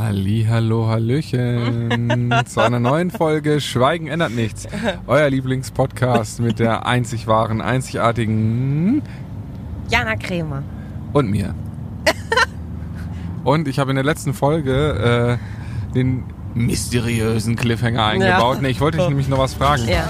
Halli, hallo, hallöchen zu einer neuen Folge Schweigen ändert nichts. Euer Lieblingspodcast mit der einzig wahren, einzigartigen Jana Krämer. und mir. Und ich habe in der letzten Folge äh, den mysteriösen Cliffhanger eingebaut. Ja. Nee, ich wollte dich nämlich noch was fragen. Ja.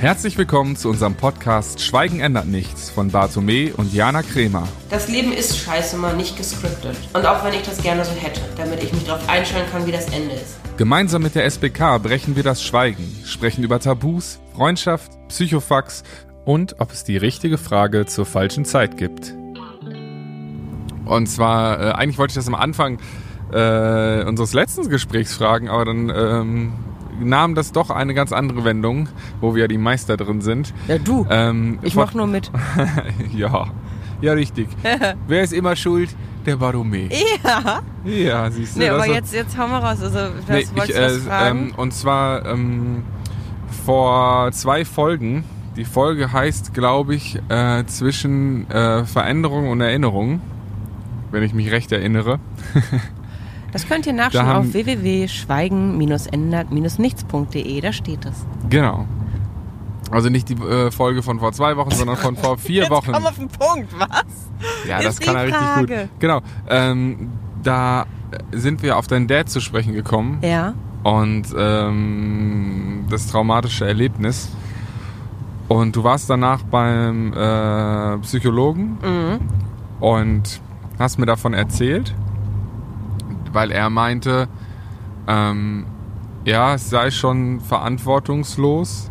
Herzlich willkommen zu unserem Podcast Schweigen ändert nichts von Bartome und Jana Kremer. Das Leben ist scheiße mal nicht gescriptet. Und auch wenn ich das gerne so hätte, damit ich mich darauf einstellen kann, wie das Ende ist. Gemeinsam mit der SBK brechen wir das Schweigen, sprechen über Tabus, Freundschaft, Psychofax und ob es die richtige Frage zur falschen Zeit gibt. Und zwar, äh, eigentlich wollte ich das am Anfang äh, unseres letzten Gesprächs fragen, aber dann ähm, nahm das doch eine ganz andere Wendung, wo wir ja die Meister drin sind. Ja, du. Ähm, ich mach nur mit. ja, ja richtig. Wer ist immer schuld? Der Barome. Ja. Ja, siehst du. Nee, aber jetzt, jetzt hauen wir raus. Also, das Nee, ich, du was äh, fragen? ähm, und zwar ähm, vor zwei Folgen. Die Folge heißt, glaube ich, äh, zwischen äh, Veränderung und Erinnerung, wenn ich mich recht erinnere. das könnt ihr nachschauen haben- auf www.schweigen-ändert-nichts.de. Da steht es. Genau. Also nicht die äh, Folge von vor zwei Wochen, sondern von vor vier Wochen. Komm auf den Punkt, was? Ja, ist das die kann er richtig gut. Genau. Ähm, da sind wir auf deinen Dad zu sprechen gekommen Ja. und ähm, das traumatische Erlebnis. Und du warst danach beim äh, Psychologen Mhm. und hast mir davon erzählt, weil er meinte, ähm, ja, es sei schon verantwortungslos,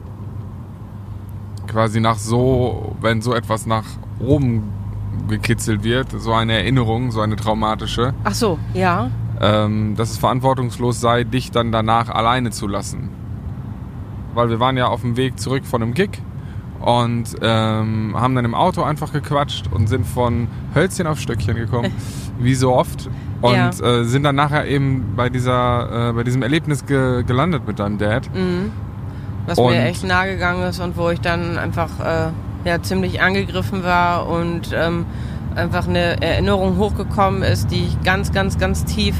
quasi nach so, wenn so etwas nach oben gekitzelt wird, so eine Erinnerung, so eine traumatische, Ach so, ja. ähm, dass es verantwortungslos sei, dich dann danach alleine zu lassen. Weil wir waren ja auf dem Weg zurück von einem Gig und ähm, haben dann im Auto einfach gequatscht und sind von Hölzchen auf Stöckchen gekommen, wie so oft. Und Ja. äh, sind dann nachher eben bei dieser, äh, bei diesem Erlebnis ge gelandet mit deinem Dad. Mhm. Was Und- mir echt nahe gegangen ist und wo ich dann einfach äh, ja, ziemlich angegriffen war und ähm, einfach eine Erinnerung hochgekommen ist, die ich ganz, ganz, ganz tief.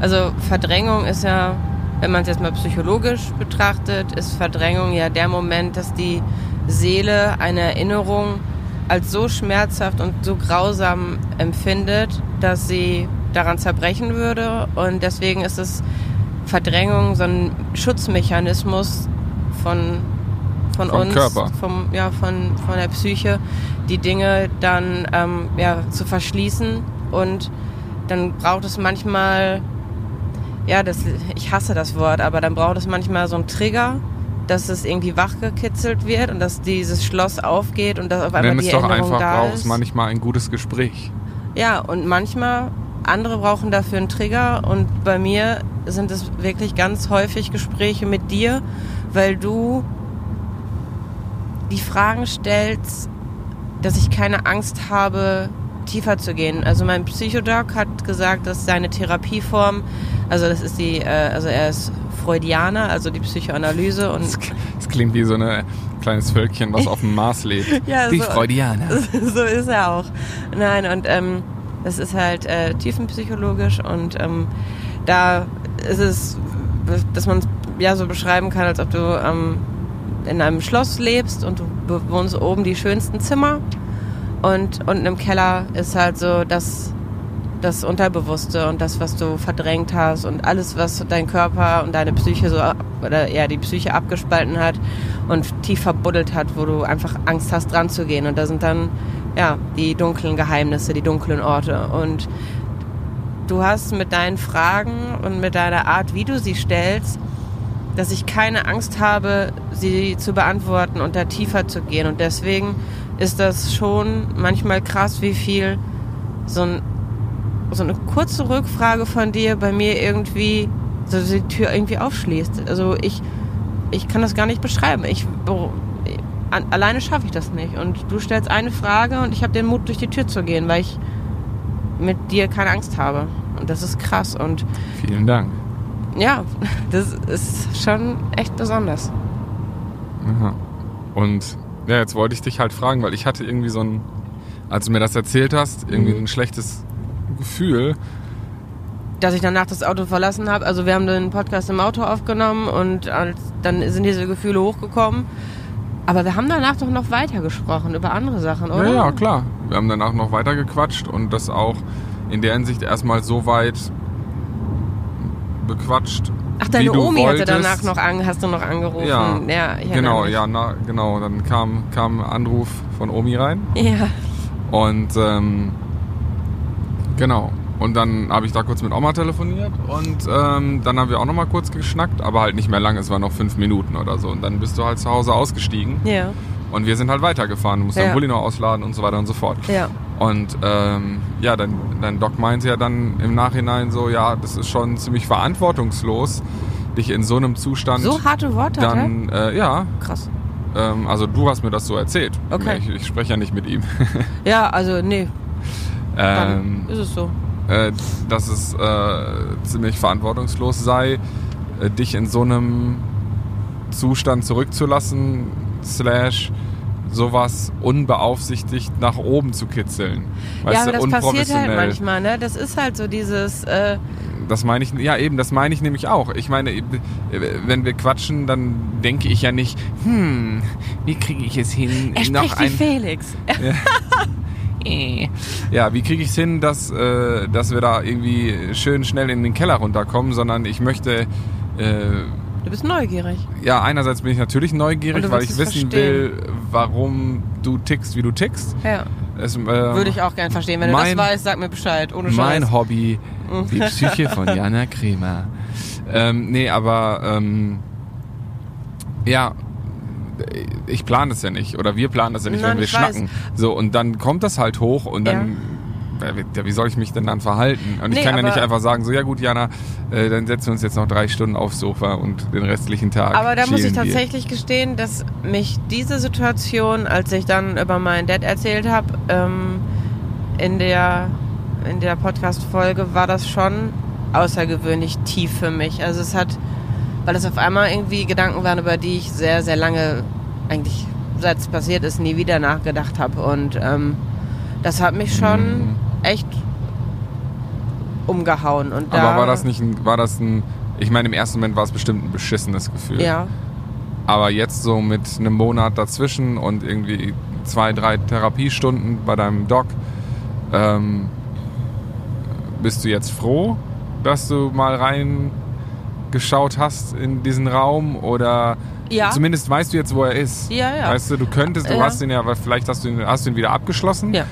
Also Verdrängung ist ja, wenn man es jetzt mal psychologisch betrachtet, ist Verdrängung ja der Moment, dass die Seele eine Erinnerung als so schmerzhaft und so grausam empfindet, dass sie daran zerbrechen würde. Und deswegen ist es Verdrängung so ein Schutzmechanismus von, von Vom uns, Körper. Vom, ja, von, von der Psyche, die Dinge dann ähm, ja, zu verschließen. Und dann braucht es manchmal, ja, das, ich hasse das Wort, aber dann braucht es manchmal so einen Trigger, dass es irgendwie wachgekitzelt wird und dass dieses Schloss aufgeht und dass auf einmal Nenn es die doch Erinnerung einfach, da braucht es ist. manchmal ein gutes Gespräch. Ja, und manchmal, andere brauchen dafür einen Trigger und bei mir sind es wirklich ganz häufig Gespräche mit dir, weil du die Fragen stellst, dass ich keine Angst habe, tiefer zu gehen. Also mein Psychodoc hat gesagt, dass seine Therapieform, also das ist die, äh, also er ist Freudianer, also die Psychoanalyse und Das, das klingt wie so ein kleines Völkchen, was auf dem Mars lebt. Ja, Die so- Freudianer. so ist er auch. Nein, und ähm, das ist halt äh, tiefenpsychologisch und ähm, da ist es, dass man es ja so beschreiben kann, als ob du ähm, in einem Schloss lebst und du bewohnst oben die schönsten Zimmer und unten im Keller ist halt so das, das Unterbewusste und das, was du verdrängt hast und alles, was dein Körper und deine Psyche so, oder ja, die Psyche abgespalten hat und tief verbuddelt hat, wo du einfach Angst hast, dran zu gehen. Und da sind dann, ja, die dunklen Geheimnisse, die dunklen Orte. Und du hast mit deinen Fragen und mit deiner Art, wie du sie stellst, dass ich keine Angst habe, sie zu beantworten und da tiefer zu gehen. Und deswegen ist das schon manchmal krass, wie viel so, ein, so eine kurze Rückfrage von dir bei mir irgendwie so die Tür irgendwie aufschließt. Also ich, ich kann das gar nicht beschreiben. Ich, alleine schaffe ich das nicht. Und du stellst eine Frage und ich habe den Mut, durch die Tür zu gehen, weil ich mit dir keine Angst habe. Und das ist krass. Und Vielen Dank. ja, das ist schon echt besonders. Aha. Und ja, jetzt wollte ich dich halt fragen, weil ich hatte irgendwie so ein als du mir das erzählt hast, irgendwie Mhm. ein schlechtes Gefühl. dass ich danach das Auto verlassen habe. Also wir haben den Podcast im Auto aufgenommen und dann sind diese Gefühle hochgekommen. Aber wir haben danach doch noch weiter gesprochen über andere Sachen, oder? Ja, ja, klar. Wir haben danach noch weiter gequatscht und das auch in der Hinsicht erstmal so weit bequatscht. Ach, deine Omi hatte wolltest. danach noch an, hast du noch angerufen. Ja, ja genau, ja, na, genau. Dann kam, kam ein Anruf von Omi rein Ja. und ähm, genau. Und dann habe ich da kurz mit Oma telefoniert und ähm, dann haben wir auch noch mal kurz geschnackt, aber halt nicht mehr lange, es waren noch fünf Minuten oder so. Und dann bist du halt zu Hause ausgestiegen Ja. und wir sind halt weitergefahren. Du musst Ja. deinen Bulli noch ausladen und so weiter und so fort. Ja. Und ähm, ja, dein, dein Doc meinte ja dann im Nachhinein so, ja, das ist schon ziemlich verantwortungslos, dich in so einem Zustand So harte Worte dann, äh, ja, Krass. ähm, also du hast mir das so erzählt. Okay. Ich, ich spreche ja nicht mit ihm. Ja, also nee, ähm, dann ist es so. äh, dass es äh, ziemlich verantwortungslos sei, äh, dich in so einem Zustand zurückzulassen, slash sowas unbeaufsichtigt nach oben zu kitzeln. Weißt ja, aber du, das passiert halt manchmal, ne? Das ist halt so dieses, äh, Das meine ich, ja eben, das meine ich nämlich auch. Ich meine, äh, wenn wir quatschen, dann denke ich ja nicht, hm, wie kriege ich es hin, er noch ein, Felix. ja, wie kriege ich es hin, dass, äh, dass wir da irgendwie schön schnell in den Keller runterkommen, sondern ich möchte, äh, Du bist neugierig. ja, einerseits bin ich natürlich neugierig, weil ich wissen verstehen. will, warum du tickst, wie du tickst. Ja. Es, äh, Würde ich auch gern verstehen. Wenn mein- du das weißt, sag mir Bescheid. Ohne Scheiß. Mein Hobby, die Psyche von Jana Kremer. Ähm, nee, aber ähm, ja, ich plane das ja nicht oder wir planen das ja nicht, Nein, wenn wir ich weiß. schnacken. So und dann kommt das halt hoch und dann ja, wie soll ich mich denn dann verhalten? Und ich Nee, kann ja nicht einfach sagen, so ja gut, Jana, äh, dann setzen wir uns jetzt noch drei Stunden aufs Sofa und den restlichen Tag. Aber da muss ich wir. tatsächlich gestehen, dass mich diese Situation, als ich dann über meinen Dad erzählt habe, ähm, in der, in der Podcast-Folge, war das schon außergewöhnlich tief für mich. Also es hat, weil es auf einmal irgendwie Gedanken waren, über die ich sehr, sehr lange, eigentlich seit es passiert ist, nie wieder nachgedacht habe. Und ähm, das hat mich schon Mhm. echt umgehauen. Und da, Aber war das nicht ein, war das ein, ich meine im ersten Moment war es bestimmt ein beschissenes Gefühl. Ja. Aber jetzt so mit einem Monat dazwischen und irgendwie zwei, drei Therapiestunden bei deinem Doc, ähm, bist du jetzt froh, dass du mal reingeschaut hast in diesen Raum oder Ja. zumindest weißt du jetzt, wo er ist? Ja, ja. Weißt du, du könntest, du Ja. hast ihn ja, aber vielleicht hast du ihn, hast du ihn wieder abgeschlossen? Ja.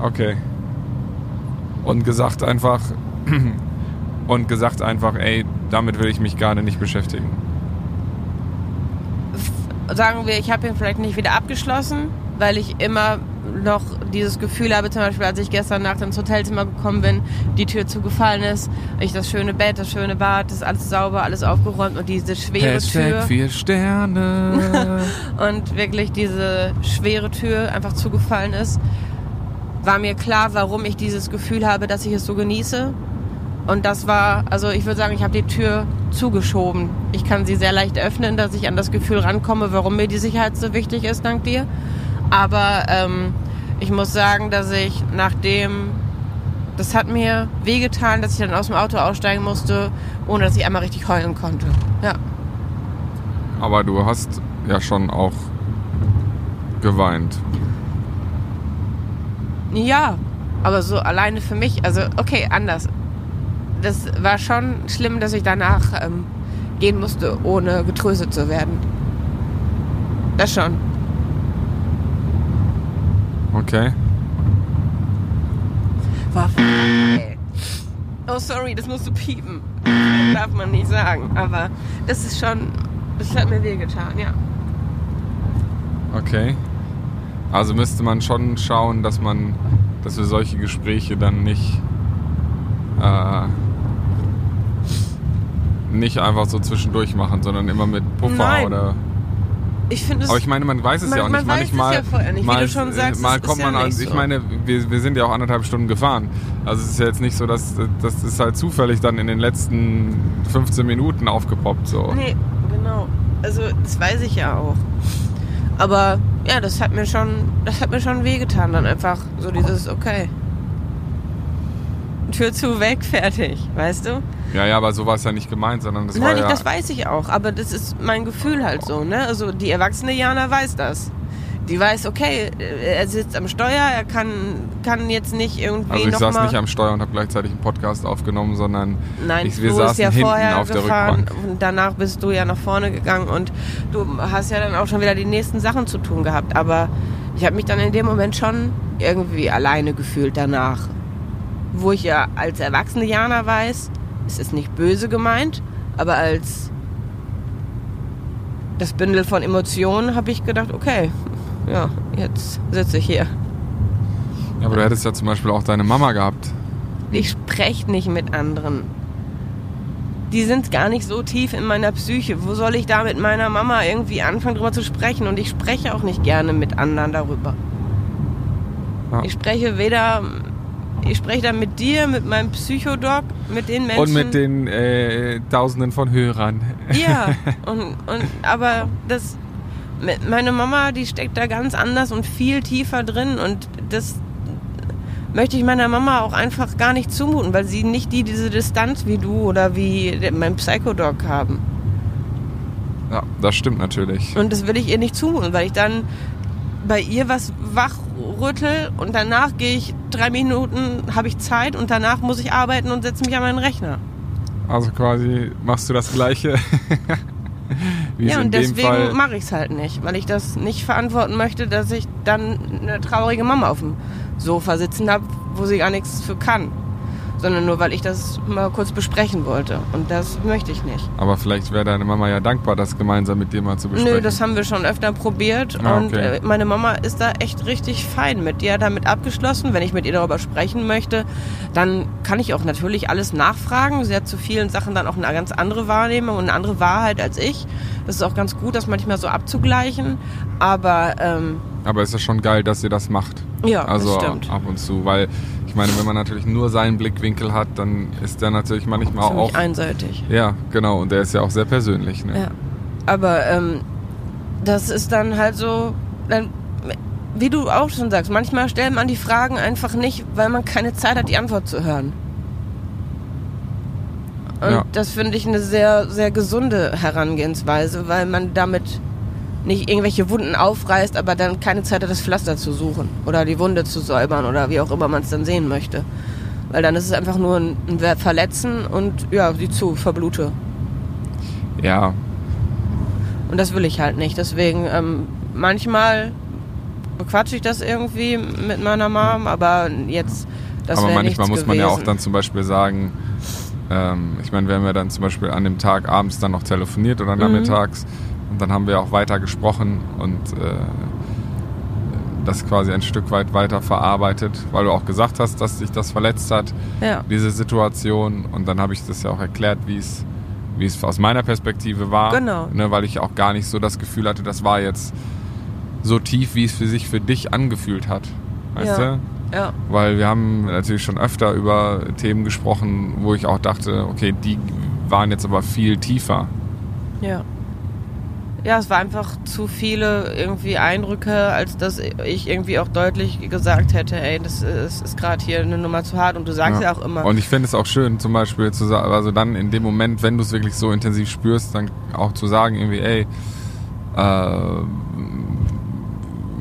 Okay. Und gesagt einfach, und gesagt einfach, ey, damit will ich mich gerade nicht beschäftigen. sagen wir, ich habe ihn vielleicht nicht wieder abgeschlossen, weil ich immer noch dieses Gefühl habe, zum Beispiel als ich gestern Nacht ins Hotelzimmer gekommen bin, die Tür zugefallen ist, ich das schöne Bett, das schöne Bad, das ist alles sauber, alles aufgeräumt und diese schwere Tür Hashtag vier Sterne. und wirklich diese schwere Tür einfach zugefallen ist, war mir klar, warum ich dieses Gefühl habe, dass ich es so genieße. Und das war, also ich würde sagen, ich habe die Tür zugeschoben. Ich kann sie sehr leicht öffnen, dass ich an das Gefühl rankomme, warum mir die Sicherheit so wichtig ist, dank dir. Aber ähm, ich muss sagen, dass ich nachdem, das hat mir wehgetan, dass ich dann aus dem Auto aussteigen musste, ohne dass ich einmal richtig heulen konnte. Ja. Aber du hast ja schon auch geweint. Ja, aber so alleine für mich, also okay, anders. Das war schon schlimm, dass ich danach ähm, gehen musste, ohne getröstet zu werden. Das schon. Okay. Ey. Oh, sorry, das musst du piepen. Das darf man nicht sagen, aber das ist schon, das hat mir wehgetan, ja. Okay. Also müsste man schon schauen, dass man, dass wir solche Gespräche dann nicht, äh, nicht einfach so zwischendurch machen, sondern immer mit Puffer Nein. oder. Ich finde. Aber ich meine, man weiß es Man- ja auch man nicht. weiß es Manchmal, ja vorher nicht. Wie mal, du schon sagst, mal kommt ja man an. nicht Ich so. meine, wir, wir sind ja auch anderthalb Stunden gefahren. Also es ist ja jetzt nicht so, dass das ist halt zufällig dann in den letzten 15 Minuten aufgepoppt. So. Nee, genau. Also, das weiß ich ja auch. Aber ja, das hat mir schon, das hat mir schon wehgetan, dann einfach so dieses, okay. Tür zu, weg, fertig, weißt du? Ja, ja, aber so war es ja nicht gemeint, sondern das Nein, war ich, ja... das weiß ich auch, aber das ist mein Gefühl halt so, ne? Also die erwachsene Jana weiß das. Die weiß, okay, er sitzt am Steuer, er kann, kann jetzt nicht irgendwie also ich saß nicht am Steuer und habe gleichzeitig einen Podcast aufgenommen, sondern Nein, ich, wir du saßen bist ja hinten vorher auf der gefahren Rückbank. und danach bist du ja nach vorne gegangen und du hast ja dann auch schon wieder die nächsten Sachen zu tun gehabt. Aber ich habe mich dann in dem Moment schon irgendwie alleine gefühlt danach. Wo ich ja als erwachsene Jana weiß, es ist nicht böse gemeint, aber als das Bündel von Emotionen habe ich gedacht, okay, ja, jetzt sitze ich hier. Ja, aber du hättest ja zum Beispiel auch deine Mama gehabt. Ich spreche nicht mit anderen. Die sind gar nicht so tief in meiner Psyche. Wo soll ich da mit meiner Mama irgendwie anfangen, drüber zu sprechen? Und ich spreche auch nicht gerne mit anderen darüber. Ja. Ich spreche weder, ich spreche dann mit dir, mit meinem Psychodoc, mit den Menschen. Und mit den äh, Tausenden von Hörern. Ja, und, und aber das meine Mama, die steckt da ganz anders und viel tiefer drin und das möchte ich meiner Mama auch einfach gar nicht zumuten, weil sie nicht die diese Distanz wie du oder wie mein Psychodoc haben. Ja, das stimmt natürlich. Und das will ich ihr nicht zumuten, weil ich dann bei ihr was wachrüttel und danach gehe ich drei Minuten, habe ich Zeit und danach muss ich arbeiten und setze mich an meinen Rechner. Also quasi machst du das Gleiche. Wie ja, und deswegen mache ich es halt nicht, weil ich das nicht verantworten möchte, dass ich dann eine traurige Mama auf dem Sofa sitzen habe, wo sie gar nichts für kann. Sondern nur, weil ich das mal kurz besprechen wollte. Und das möchte ich nicht. Aber vielleicht wäre deine Mama ja dankbar, das gemeinsam mit dir mal zu besprechen. Nö, das haben wir schon öfter probiert. Ah, Und okay. äh, meine Mama ist da echt richtig fein mit. Die hat damit abgeschlossen. Wenn ich mit ihr darüber sprechen möchte, dann kann ich auch natürlich alles nachfragen. Sie hat zu vielen Sachen dann auch eine ganz andere Wahrnehmung und eine andere Wahrheit als ich. Das ist auch ganz gut, das manchmal so abzugleichen. Aber ähm, Aber es ist schon geil, dass ihr das macht. ja, Also das stimmt. ab und zu, weil ich meine, wenn man natürlich nur seinen Blickwinkel hat, dann ist der natürlich manchmal Ziemlich auch. einseitig. Ja, genau, und der ist ja auch sehr persönlich. Ne? Ja. Aber ähm, das ist dann halt so, dann, wie du auch schon sagst, manchmal stellt man die Fragen einfach nicht, weil man keine Zeit hat, die Antwort zu hören. Und Ja. das finde ich eine sehr, sehr gesunde Herangehensweise, weil man damit nicht irgendwelche Wunden aufreißt, aber dann keine Zeit hat, das Pflaster zu suchen oder die Wunde zu säubern oder wie auch immer man es dann sehen möchte. Weil dann ist es einfach nur ein, ein Verletzen und ja, sieh zu, verblute. ja, Und das will ich halt nicht. Deswegen, ähm, manchmal bequatsche ich das irgendwie mit meiner Mom, aber jetzt, das aber manchmal muss man ja auch gewesen. dann zum Beispiel sagen, ähm, ich meine, wir haben ja dann zum Beispiel an dem Tag abends dann noch telefoniert oder Mhm. nachmittags und dann haben wir auch weiter gesprochen und äh, das quasi ein Stück weit weiter verarbeitet, weil du auch gesagt hast, dass dich das verletzt hat, Ja, diese Situation und dann habe ich das ja auch erklärt, wie es wie es aus meiner Perspektive war, Genau. ne, weil ich auch gar nicht so das Gefühl hatte, das war jetzt so tief, wie es für sich für dich angefühlt hat, weißt Ja. du? ja, Weil wir haben natürlich schon öfter über Themen gesprochen, wo ich auch dachte, okay, die waren jetzt aber viel tiefer. ja. Ja, es war einfach zu viele irgendwie Eindrücke, als dass ich irgendwie auch deutlich gesagt hätte, ey, das ist, ist gerade hier eine Nummer zu hart und du sagst ja, auch immer. Und ich finde es auch schön, zum Beispiel zu sagen, also dann in dem Moment, wenn du es wirklich so intensiv spürst, dann auch zu sagen, irgendwie, ey, äh,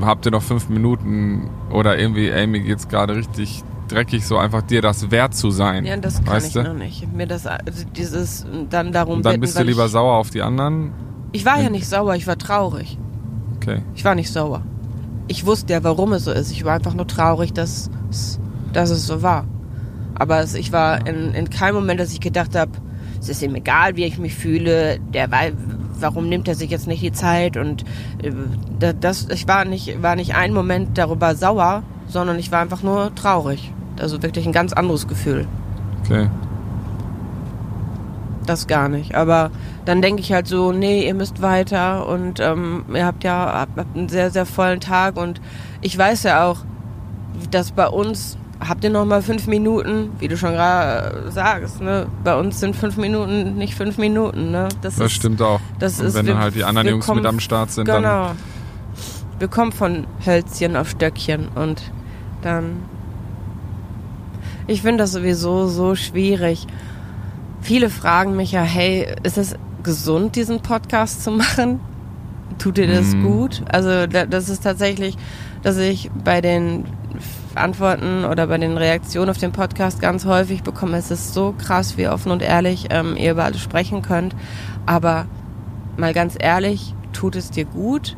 habt ihr noch fünf Minuten oder irgendwie, ey, mir geht's gerade richtig dreckig, so einfach dir das wert zu sein. ja, das kann ich du? noch nicht. Mir das, also dieses dann darum Und dann bitten, bist du lieber sauer auf die anderen. Ich war ja nicht sauer, ich war traurig. Okay. Ich war nicht sauer. Ich wusste ja, warum es so ist. Ich war einfach nur traurig, dass, es- dass es so war. Aber es, ich war in, in keinem Moment, dass ich gedacht habe, es ist ihm egal, wie ich mich fühle. Der war, warum nimmt er sich jetzt nicht die Zeit? Und äh, da- das, ich war nicht, war nicht ein Moment darüber sauer, sondern ich war einfach nur traurig. Also wirklich ein ganz anderes Gefühl. Okay. Das gar nicht. Aber dann denke ich halt so, nee, ihr müsst weiter und ähm, ihr habt ja habt, habt einen sehr, sehr vollen Tag und ich weiß ja auch, dass bei uns habt ihr noch mal fünf Minuten, wie du schon gerade sagst, ne? Bei uns sind fünf Minuten nicht fünf Minuten, ne? Das ist, stimmt auch. das Und ist- wenn wir- dann halt die anderen Jungs kommen- mit am Start sind, dann Genau. wir kommen von Hölzchen auf Stöckchen und dann. Ich finde das sowieso so schwierig. Viele fragen mich ja, hey, ist es gesund, diesen Podcast zu machen? Tut dir das Mhm. gut? Also da- das ist tatsächlich, dass ich bei den Antworten oder bei den Reaktionen auf den Podcast ganz häufig bekomme, es ist so krass, wie offen und ehrlich ähm, ihr über alles sprechen könnt. Aber mal ganz ehrlich, tut es dir gut?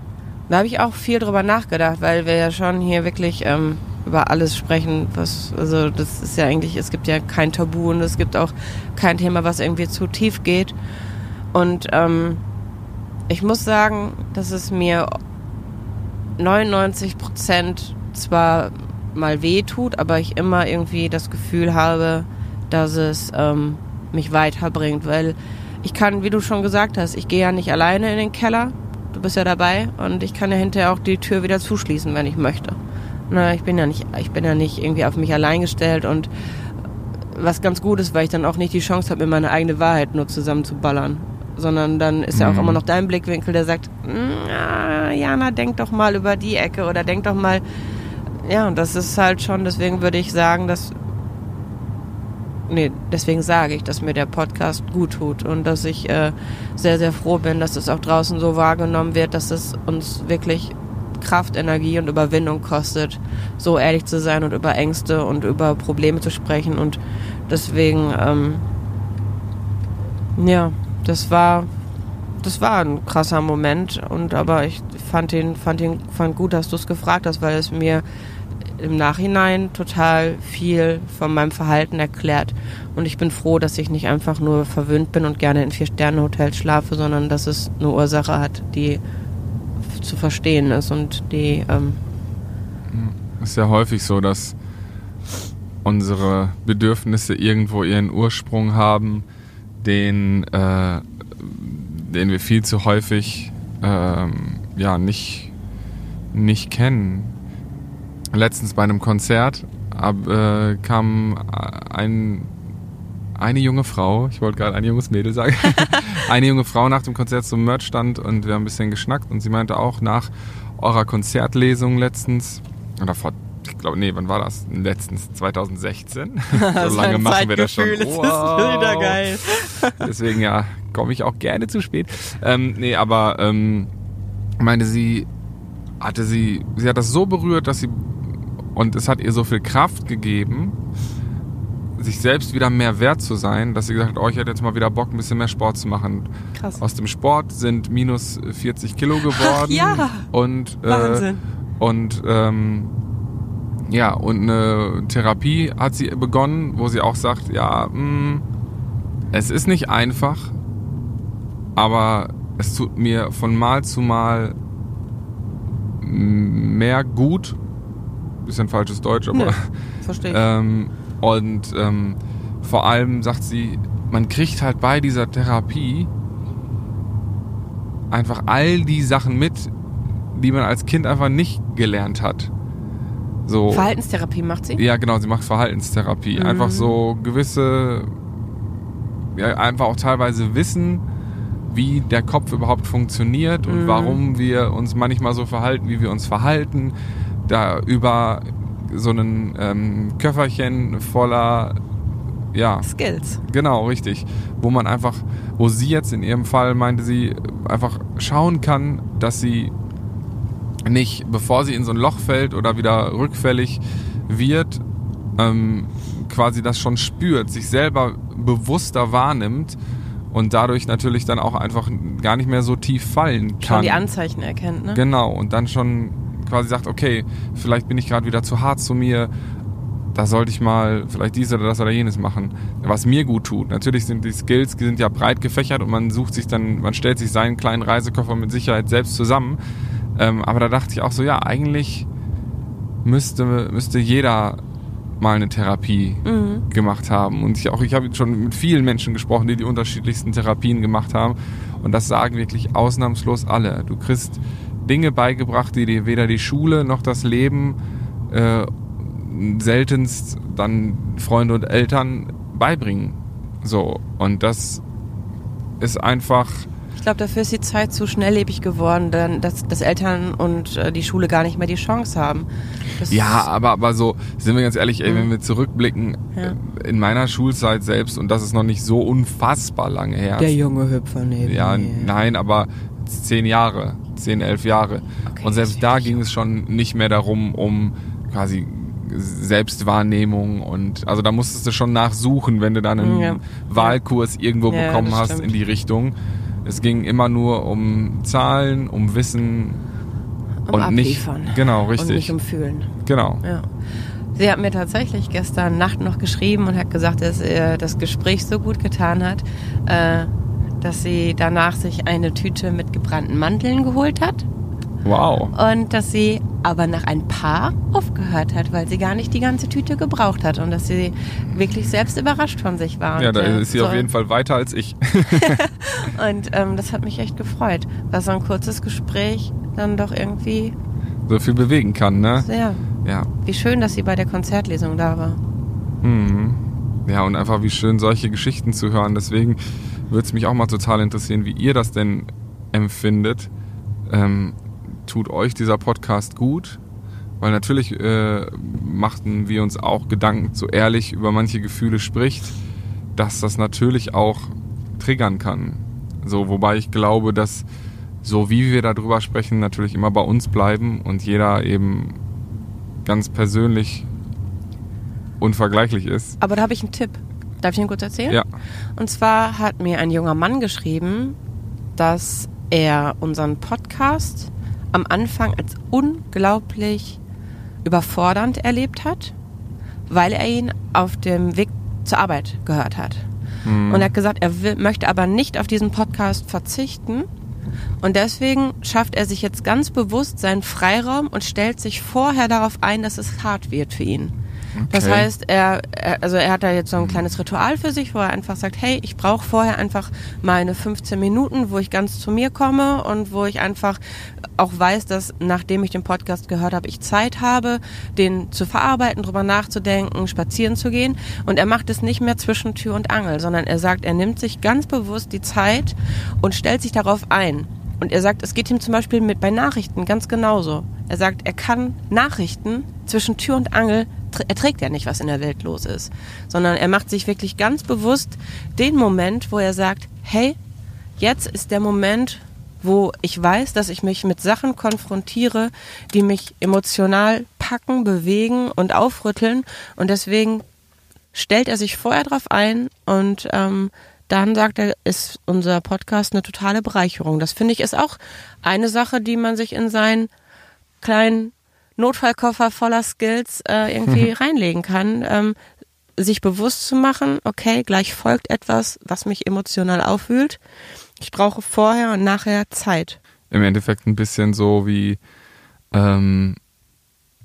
Da habe ich auch viel drüber nachgedacht, weil wir ja schon hier wirklich ähm, über alles sprechen, was, also das ist ja eigentlich, es gibt ja kein Tabu und es gibt auch kein Thema, was irgendwie zu tief geht. Und ähm, ich muss sagen, dass es mir 99 Prozent zwar mal weh tut, aber ich immer irgendwie das Gefühl habe, dass es ähm, mich weiterbringt, weil ich kann, wie du schon gesagt hast, ich gehe ja nicht alleine in den Keller, du bist ja dabei und ich kann ja hinterher auch die Tür wieder zuschließen, wenn ich möchte. Na, ich bin ja nicht, ich bin ja nicht irgendwie auf mich allein gestellt und was ganz gut ist, weil ich dann auch nicht die Chance habe, mir meine eigene Wahrheit nur zusammenzuballern. Sondern dann ist ja auch Mhm. immer noch dein Blickwinkel, der sagt, "Mm, ja, Jana, denk doch mal über die Ecke oder denk doch mal, ja, und das ist halt schon, deswegen würde ich sagen, dass, nee, deswegen sage ich, dass mir der Podcast gut tut und dass ich äh, sehr, sehr froh bin, dass es auch draußen so wahrgenommen wird, dass es uns wirklich Kraft, Energie und Überwindung kostet, so ehrlich zu sein und über Ängste und über Probleme zu sprechen und deswegen, ähm, ja, das war, das war ein krasser Moment und aber ich fand ihn, fand ihn, fand gut, dass du es gefragt hast, weil es mir im Nachhinein total viel von meinem Verhalten erklärt. Und ich bin froh, dass ich nicht einfach nur verwöhnt bin und gerne in Vier-Sterne-Hotels schlafe, sondern dass es eine Ursache hat, die zu verstehen ist und die, ähm, ist ja häufig so, dass unsere Bedürfnisse irgendwo ihren Ursprung haben, den, äh, den wir viel zu häufig ähm, ja, nicht, nicht kennen. Letztens bei einem Konzert ab, äh, kam ein, eine junge Frau, ich wollte gerade ein junges Mädel sagen, eine junge Frau nach dem Konzert zum Merchstand und wir haben ein bisschen geschnackt und sie meinte auch nach eurer Konzertlesung letztens, oder vor, ich glaube, nee, wann war das? Letztens, 2016. so lange machen wir das schon. geil. Deswegen ja, komme ich auch gerne zu spät. Ähm, nee, aber ähm, meinte sie, hatte sie, sie hat das so berührt, dass sie und es hat ihr so viel Kraft gegeben, sich selbst wieder mehr wert zu sein, dass sie gesagt hat, oh, ich hätte jetzt mal wieder Bock, ein bisschen mehr Sport zu machen. Krass. Aus dem Sport sind minus 40 Kilo geworden. ja. Und, äh, Wahnsinn. und ähm, ja, und eine Therapie hat sie begonnen, wo sie auch sagt, ja, mh, es ist nicht einfach, aber es tut mir von Mal zu Mal mehr gut, bisschen falsches Deutsch, aber Nö. Verstehe ich. ähm, und ähm, vor allem sagt sie, man kriegt halt bei dieser Therapie einfach all die Sachen mit, die man als Kind einfach nicht gelernt hat. So. Verhaltenstherapie macht sie? Ja, genau, sie macht Verhaltenstherapie. Mhm. Einfach so gewisse, ja, einfach auch teilweise wissen, wie der Kopf überhaupt funktioniert und Mhm. warum wir uns manchmal so verhalten, wie wir uns verhalten. Da über so einen ähm, Köfferchen voller, ja, Skills. Genau, richtig. Wo man einfach, wo sie jetzt in ihrem Fall meinte sie, einfach schauen kann, dass sie nicht, bevor sie in so ein Loch fällt oder wieder rückfällig wird, ähm, quasi das schon spürt, sich selber bewusster wahrnimmt und dadurch natürlich dann auch einfach gar nicht mehr so tief fallen Schon kann. die Anzeichen erkennt, ne? Genau, und dann schon quasi sagt, okay, vielleicht bin ich gerade wieder zu hart zu mir, da sollte ich mal vielleicht dies oder das oder jenes machen, was mir gut tut. Natürlich sind die Skills, die sind ja breit gefächert und man sucht sich dann, man stellt sich seinen kleinen Reisekoffer mit Sicherheit selbst zusammen. Ähm, aber da dachte ich auch so, ja, eigentlich müsste, müsste jeder mal eine Therapie Mhm. gemacht haben. Und ich auch, ich habe schon mit vielen Menschen gesprochen, die die unterschiedlichsten Therapien gemacht haben. Und das sagen wirklich ausnahmslos alle. Du kriegst Dinge beigebracht, die dir weder die Schule noch das Leben, äh, seltenst dann Freunde und Eltern beibringen. So. Und das ist einfach Ich glaube, dafür ist die Zeit zu schnelllebig geworden, denn dass, dass Eltern und äh, die Schule gar nicht mehr die Chance haben. Das Ja, aber, aber so, sind wir ganz ehrlich, ey, wenn wir zurückblicken, Ja. äh, in meiner Schulzeit selbst, und das ist noch nicht so unfassbar lange her. der junge Hüpfer neben ja, nein, aber zehn Jahre, zehn, elf Jahre. Okay, und selbst da ging es schon nicht mehr darum, um quasi Selbstwahrnehmung und also da musstest du schon nachsuchen, wenn du dann einen Ja. Wahlkurs irgendwo Ja, bekommen hast stimmt. in die Richtung. Es ging immer nur um Zahlen, um Wissen Um und nicht abliefern. genau Und richtig nicht um Fühlen. genau Ja. Sie hat mir tatsächlich gestern Nacht noch geschrieben und hat gesagt, dass ihr das Gespräch so gut getan hat, äh, dass sie danach sich eine Tüte mit gebrannten Mandeln geholt hat wow und dass sie aber nach ein paar aufgehört hat, weil sie gar nicht die ganze Tüte gebraucht hat und dass sie wirklich selbst überrascht von sich war. ja da äh, ist sie so- auf jeden Fall weiter als ich Und ähm, das hat mich echt gefreut, weil so ein kurzes Gespräch dann doch irgendwie so viel bewegen kann ne sehr. ja Wie schön, dass sie bei der Konzertlesung da war. Mhm. Ja, und einfach wie schön solche Geschichten zu hören. Deswegen würde es mich auch mal total interessieren, wie ihr das denn empfindet. Ähm, tut euch dieser Podcast gut? Weil natürlich äh, machten wir uns auch Gedanken, so ehrlich über manche Gefühle spricht, dass das natürlich auch triggern kann. So, wobei ich glaube, dass so wie wir darüber sprechen, natürlich immer bei uns bleiben und jeder eben ganz persönlich unvergleichlich ist. Aber da habe ich einen Tipp. Darf ich ihn kurz erzählen? Ja. Und zwar hat mir ein junger Mann geschrieben, dass er unseren Podcast am Anfang als unglaublich überfordernd erlebt hat, weil er ihn auf dem Weg zur Arbeit gehört hat. Und er hat gesagt, er will, möchte aber nicht auf diesen Podcast verzichten. Und deswegen schafft er sich jetzt ganz bewusst seinen Freiraum und stellt sich vorher darauf ein, dass es hart wird für ihn. Das heißt, er, er, also er hat da jetzt so ein kleines Ritual für sich, wo er einfach sagt, hey, ich brauche vorher einfach meine 15 Minuten, wo ich ganz zu mir komme und wo ich einfach auch weiß, dass nachdem ich den Podcast gehört habe, ich Zeit habe, den zu verarbeiten, drüber nachzudenken, spazieren zu gehen. Und er macht es nicht mehr zwischen Tür und Angel, sondern er sagt, er nimmt sich ganz bewusst die Zeit und stellt sich darauf ein. Und er sagt, es geht ihm zum Beispiel mit bei Nachrichten ganz genauso. Er sagt, er kann Nachrichten zwischen Tür und Angel, er trägt ja nicht, was in der Welt los ist, sondern er macht sich wirklich ganz bewusst den Moment, wo er sagt, hey, jetzt ist der Moment, wo ich weiß, dass ich mich mit Sachen konfrontiere, die mich emotional packen, bewegen und aufrütteln. Und deswegen stellt er sich vorher drauf ein und ähm, dann sagt er, ist unser Podcast eine totale Bereicherung. Das finde ich ist auch eine Sache, die man sich in seinen kleinen Notfallkoffer voller Skills äh, irgendwie reinlegen kann. Ähm, sich bewusst zu machen, okay, gleich folgt etwas, was mich emotional aufwühlt. Ich brauche vorher und nachher Zeit. Im Endeffekt ein bisschen so wie, ähm,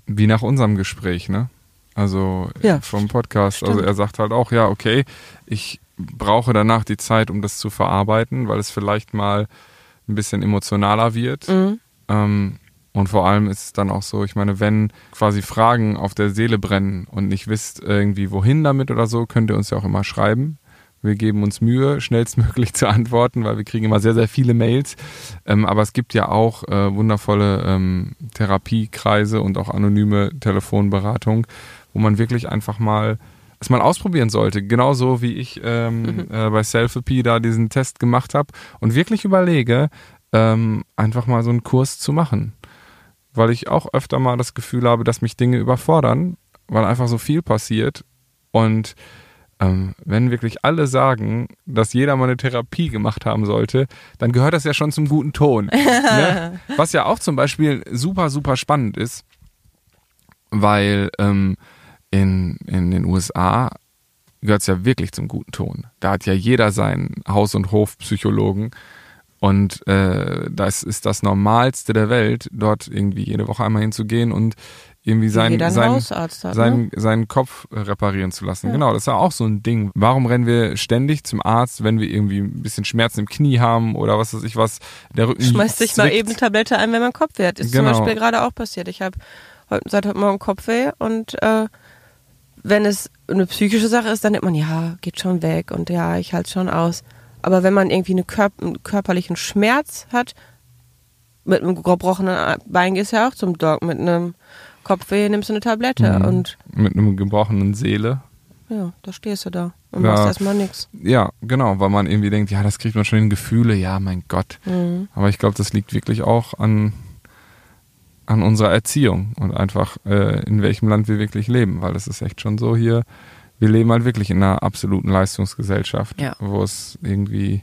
wie nach unserem Gespräch, ne? Also Ja, vom Podcast. Also stimmt. er sagt halt auch, ja, okay, ich brauche danach die Zeit, um das zu verarbeiten, weil es vielleicht mal ein bisschen emotionaler wird. Mhm. Ähm, und vor allem ist es dann auch so, ich meine, wenn quasi Fragen auf der Seele brennen und nicht wisst irgendwie wohin damit oder so, könnt ihr uns ja auch immer schreiben. Wir geben uns Mühe, schnellstmöglich zu antworten, weil wir kriegen immer sehr, sehr viele Mails. Ähm, aber es gibt ja auch äh, wundervolle ähm, Therapiekreise und auch anonyme Telefonberatung, wo man wirklich einfach mal es mal ausprobieren sollte. Genauso wie ich ähm, äh, bei Selfie da diesen Test gemacht habe und wirklich überlege, ähm, einfach mal so einen Kurs zu machen. Weil ich auch öfter mal das Gefühl habe, dass mich Dinge überfordern, weil einfach so viel passiert. Und ähm, wenn wirklich alle sagen, dass jeder mal eine Therapie gemacht haben sollte, dann gehört das ja schon zum guten Ton. ne? Was ja auch zum Beispiel super, super spannend ist, weil ähm, in, in den USA gehört es ja wirklich zum guten Ton. Da hat ja jeder seinen Haus- und Hofpsychologen. Und äh, das ist das Normalste der Welt, dort irgendwie jede Woche einmal hinzugehen und irgendwie seinen, seinen, hat, seinen, seinen Kopf reparieren zu lassen. Genau, das ist ja auch so ein Ding. Warum rennen wir ständig zum Arzt, wenn wir irgendwie ein bisschen Schmerzen im Knie haben oder was weiß ich was, der Rücken Schmeißt sich mal eben Tablette ein, wenn man Kopfweh hat. Ist Genau. zum Beispiel gerade auch passiert. Ich habe heute, seit heute Morgen Kopfweh und äh, wenn es eine psychische Sache ist, dann denkt man, ja, geht schon weg und ja, ich halte schon aus. Aber wenn man irgendwie eine Kör einen körperlichen Schmerz hat, mit einem gebrochenen Bein gehst du ja auch zum Doc, mit einem Kopfweh nimmst du eine Tablette Mhm. und Mit einem gebrochenen Seele. ja, da stehst du da und Ja. machst erstmal nichts. Ja, genau, weil man irgendwie denkt, ja, das kriegt man schon in Gefühle, ja, mein Gott. Mhm. Aber ich glaube, das liegt wirklich auch an, an unserer Erziehung und einfach äh, in welchem Land wir wirklich leben, weil es ist echt schon so hier, wir leben halt wirklich in einer absoluten Leistungsgesellschaft, Ja. wo es irgendwie,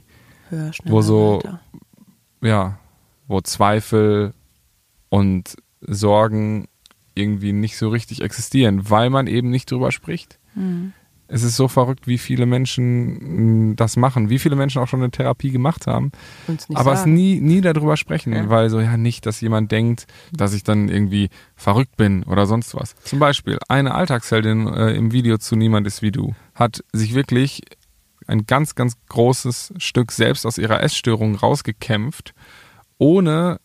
Höher, Wo so- weiter. ja, wo Zweifel und Sorgen irgendwie nicht so richtig existieren, weil man eben nicht drüber spricht. Mhm. Es ist so verrückt, wie viele Menschen mh, das machen, wie viele Menschen auch schon eine Therapie gemacht haben, aber es sagen. nie, nie darüber sprechen, Ja. weil so, ja, nicht, dass jemand denkt, dass ich dann irgendwie verrückt bin oder sonst was. Zum Beispiel, eine Alltagsheldin äh, im Video zu Niemand ist wie du hat sich wirklich ein ganz, ganz großes Stück selbst aus ihrer Essstörung rausgekämpft, ohne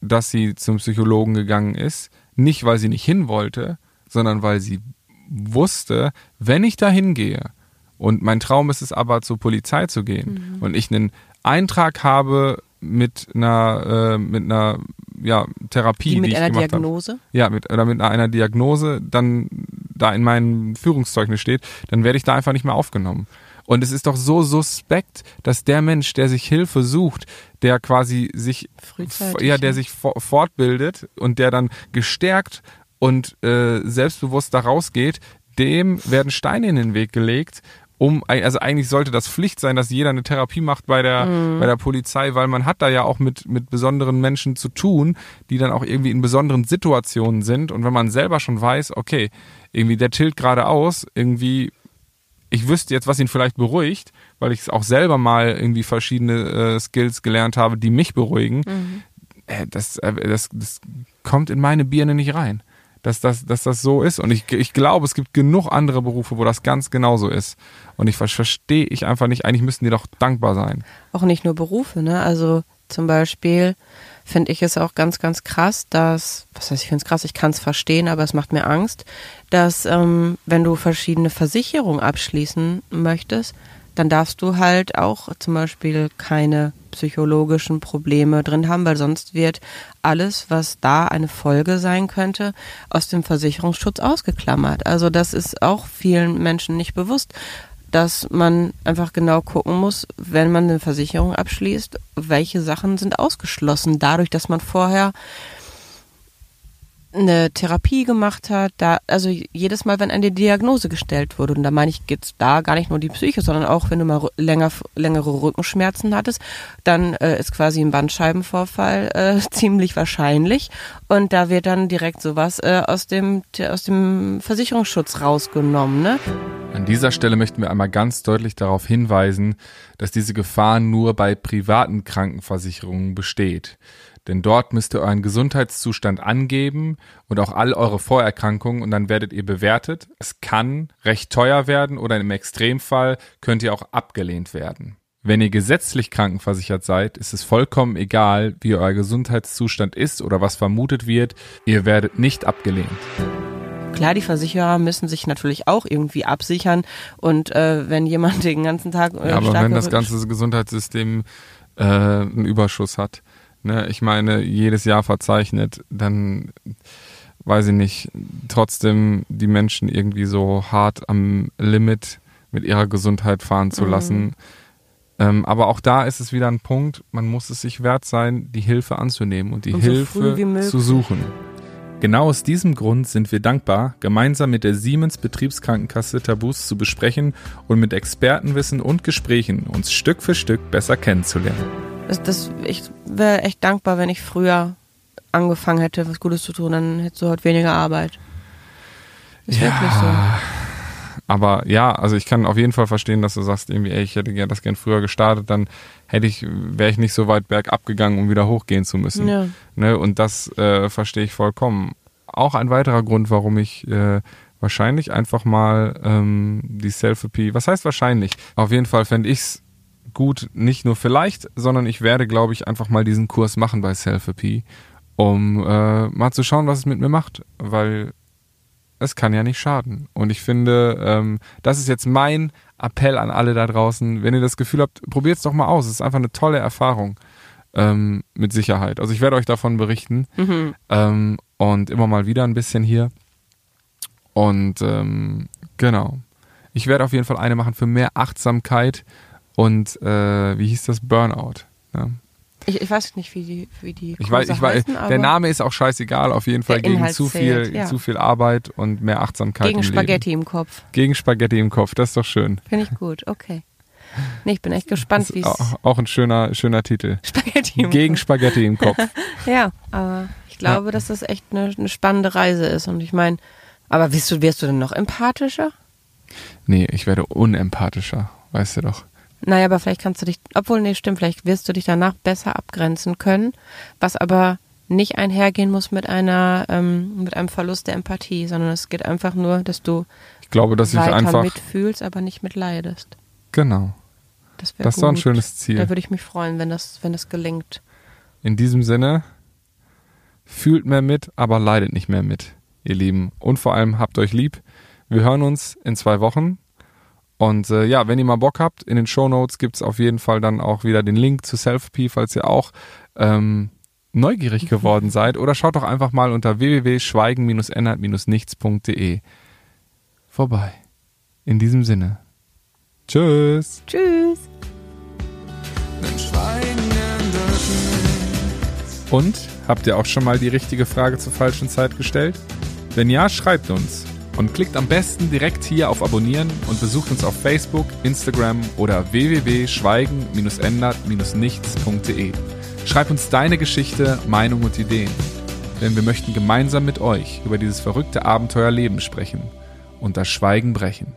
dass sie zum Psychologen gegangen ist. Nicht, weil sie nicht hin wollte, sondern weil sie wusste, wenn ich da hingehe und mein Traum ist es aber zur Polizei zu gehen Mhm. und ich einen Eintrag habe mit einer äh, mit einer ja, Therapie, Die mit die einer. Diagnose? Ja, mit, oder mit einer Diagnose dann da in meinem Führungszeugnis steht, dann werde ich da einfach nicht mehr aufgenommen. Und es ist doch so suspekt, dass der Mensch, der sich Hilfe sucht, der quasi sich, ja, der ja. sich for- fortbildet und der dann gestärkt und äh, selbstbewusst da rausgeht, dem werden Steine in den Weg gelegt, um, also eigentlich sollte das Pflicht sein, dass jeder eine Therapie macht bei der, bei der Polizei, weil man hat da ja auch mit, mit besonderen Menschen zu tun, die dann auch irgendwie in besonderen Situationen sind. Und wenn man selber schon weiß, okay, irgendwie der tilt gerade aus, irgendwie, ich wüsste jetzt, was ihn vielleicht beruhigt, weil ich es auch selber mal irgendwie verschiedene äh, Skills gelernt habe, die mich beruhigen, äh, das, äh, das, das kommt in meine Birne nicht rein. Dass das, dass das so ist. Und ich, ich glaube, es gibt genug andere Berufe, wo das ganz genauso ist. Und ich ver- verstehe ich einfach nicht. Eigentlich müssten die doch dankbar sein. auch nicht nur Berufe, ne? Also zum Beispiel finde ich es auch ganz, ganz krass, dass, was heißt, ich finde es krass, ich kann es verstehen, aber es macht mir Angst, dass ähm, wenn du verschiedene Versicherungen abschließen möchtest, dann darfst du halt auch zum Beispiel keine psychologischen Probleme drin haben, weil sonst wird alles, was da eine Folge sein könnte, aus dem Versicherungsschutz ausgeklammert. Also das ist auch vielen Menschen nicht bewusst dass man einfach genau gucken muss, wenn man eine Versicherung abschließt, welche Sachen sind ausgeschlossen, dadurch, dass man vorher eine Therapie gemacht hat, da, also jedes Mal, wenn eine Diagnose gestellt wurde, und da meine ich jetzt da gar nicht nur die Psyche, sondern auch wenn du mal länger, längere Rückenschmerzen hattest, dann äh, ist quasi ein Bandscheibenvorfall äh, ziemlich wahrscheinlich und da wird dann direkt sowas äh, aus dem aus dem Versicherungsschutz rausgenommen, ne? An dieser Stelle möchten wir einmal ganz deutlich darauf hinweisen, dass diese Gefahr nur bei privaten Krankenversicherungen besteht. Denn dort müsst ihr euren Gesundheitszustand angeben und auch all eure Vorerkrankungen und dann werdet ihr bewertet. Es kann recht teuer werden oder im Extremfall könnt ihr auch abgelehnt werden. Wenn ihr gesetzlich krankenversichert seid, ist es vollkommen egal, wie euer Gesundheitszustand ist oder was vermutet wird. Ihr werdet nicht abgelehnt. Klar, die Versicherer müssen sich natürlich auch irgendwie absichern und äh, wenn jemand den ganzen Tag äh, Ja, aber wenn das ganze Gesundheitssystem äh, einen Überschuss hat, ne, ich meine, jedes Jahr verzeichnet, dann weiß ich nicht, trotzdem die Menschen irgendwie so hart am Limit mit ihrer Gesundheit fahren zu Mhm. lassen. Ähm, aber auch da ist es wieder ein Punkt, man muss es sich wert sein, die Hilfe anzunehmen und die Und so Hilfe zu suchen. Genau aus diesem Grund sind wir dankbar, gemeinsam mit der Siemens Betriebskrankenkasse Tabus zu besprechen und mit Expertenwissen und Gesprächen uns Stück für Stück besser kennenzulernen. Das, das, ich wäre echt dankbar, wenn ich früher angefangen hätte, was Gutes zu tun, dann hättest du heute weniger Arbeit. Ist wirklich so. Aber ja, also ich kann auf jeden Fall verstehen, dass du sagst, irgendwie, ey, ich hätte das gern früher gestartet, dann hätte ich, wäre ich nicht so weit bergab gegangen, um wieder hochgehen zu müssen. Ja. Ne? Und das äh, verstehe ich vollkommen. Auch ein weiterer Grund, warum ich äh, wahrscheinlich einfach mal ähm, die Selfie, was heißt wahrscheinlich? Auf jeden Fall fände ich es gut, nicht nur vielleicht, sondern ich werde, glaube ich, einfach mal diesen Kurs machen bei Selfie, um äh, mal zu schauen, was es mit mir macht. Weil es kann ja nicht schaden. Und ich finde, ähm, das ist jetzt mein Appell an alle da draußen. Wenn ihr das Gefühl habt, probiert es doch mal aus. Es ist einfach eine tolle Erfahrung. Ähm, mit Sicherheit. Also ich werde euch davon berichten. Mhm. Ähm, und immer mal wieder ein bisschen hier. Und ähm, genau. Ich werde auf jeden Fall eine machen für mehr Achtsamkeit und äh, wie hieß das? Burnout. Ja. Ich, ich weiß nicht, wie die, wie die Ich weiß, ich weiß, heißen, der Name ist auch scheißegal, auf jeden Fall gegen Inhalt zu viel, zählt, ja. zu viel Arbeit und mehr Achtsamkeit gegen im Spaghetti Leben. im Kopf. Gegen Spaghetti im Kopf, das ist doch schön. Finde ich gut, okay. Nee, ich bin echt gespannt, wie es auch, auch ein schöner, schöner Titel. Spaghetti im Gegen Kopf. Spaghetti im Kopf. Ja, aber ich glaube, dass das echt eine, eine spannende Reise ist. Und ich meine, aber wirst du, wirst du denn noch empathischer? Nee, ich werde unempathischer, weißt du doch. Naja, aber vielleicht kannst du dich, obwohl, nee, stimmt, vielleicht wirst du dich danach besser abgrenzen können, was aber nicht einhergehen muss mit einer, ähm, mit einem Verlust der Empathie, sondern es geht einfach nur, dass du Ich glaube, dass ich weiter einfach. mitfühlst, aber nicht mitleidest. Genau. Das wäre doch ein schönes Ziel. Da würde ich mich freuen, wenn das, wenn das gelingt. In diesem Sinne, fühlt mehr mit, aber leidet nicht mehr mit, ihr Lieben. Und vor allem habt euch lieb. Wir hören uns in zwei Wochen. Und äh, ja, wenn ihr mal Bock habt, in den Show Notes gibt's auf jeden Fall dann auch wieder den Link zu Selfie, falls ihr auch ähm, neugierig geworden seid. Oder schaut doch einfach mal unter www.schweigen-ändert-nichts.de vorbei. In diesem Sinne. Tschüss. Tschüss! Und habt ihr auch schon mal die richtige Frage zur falschen Zeit gestellt? Wenn ja, schreibt uns und klickt am besten direkt hier auf Abonnieren und besucht uns auf Facebook, Instagram oder www.schweigen-ändert-nichts.de. Schreib uns deine Geschichte, Meinung und Ideen, denn wir möchten gemeinsam mit euch über dieses verrückte Abenteuerleben sprechen und das Schweigen brechen.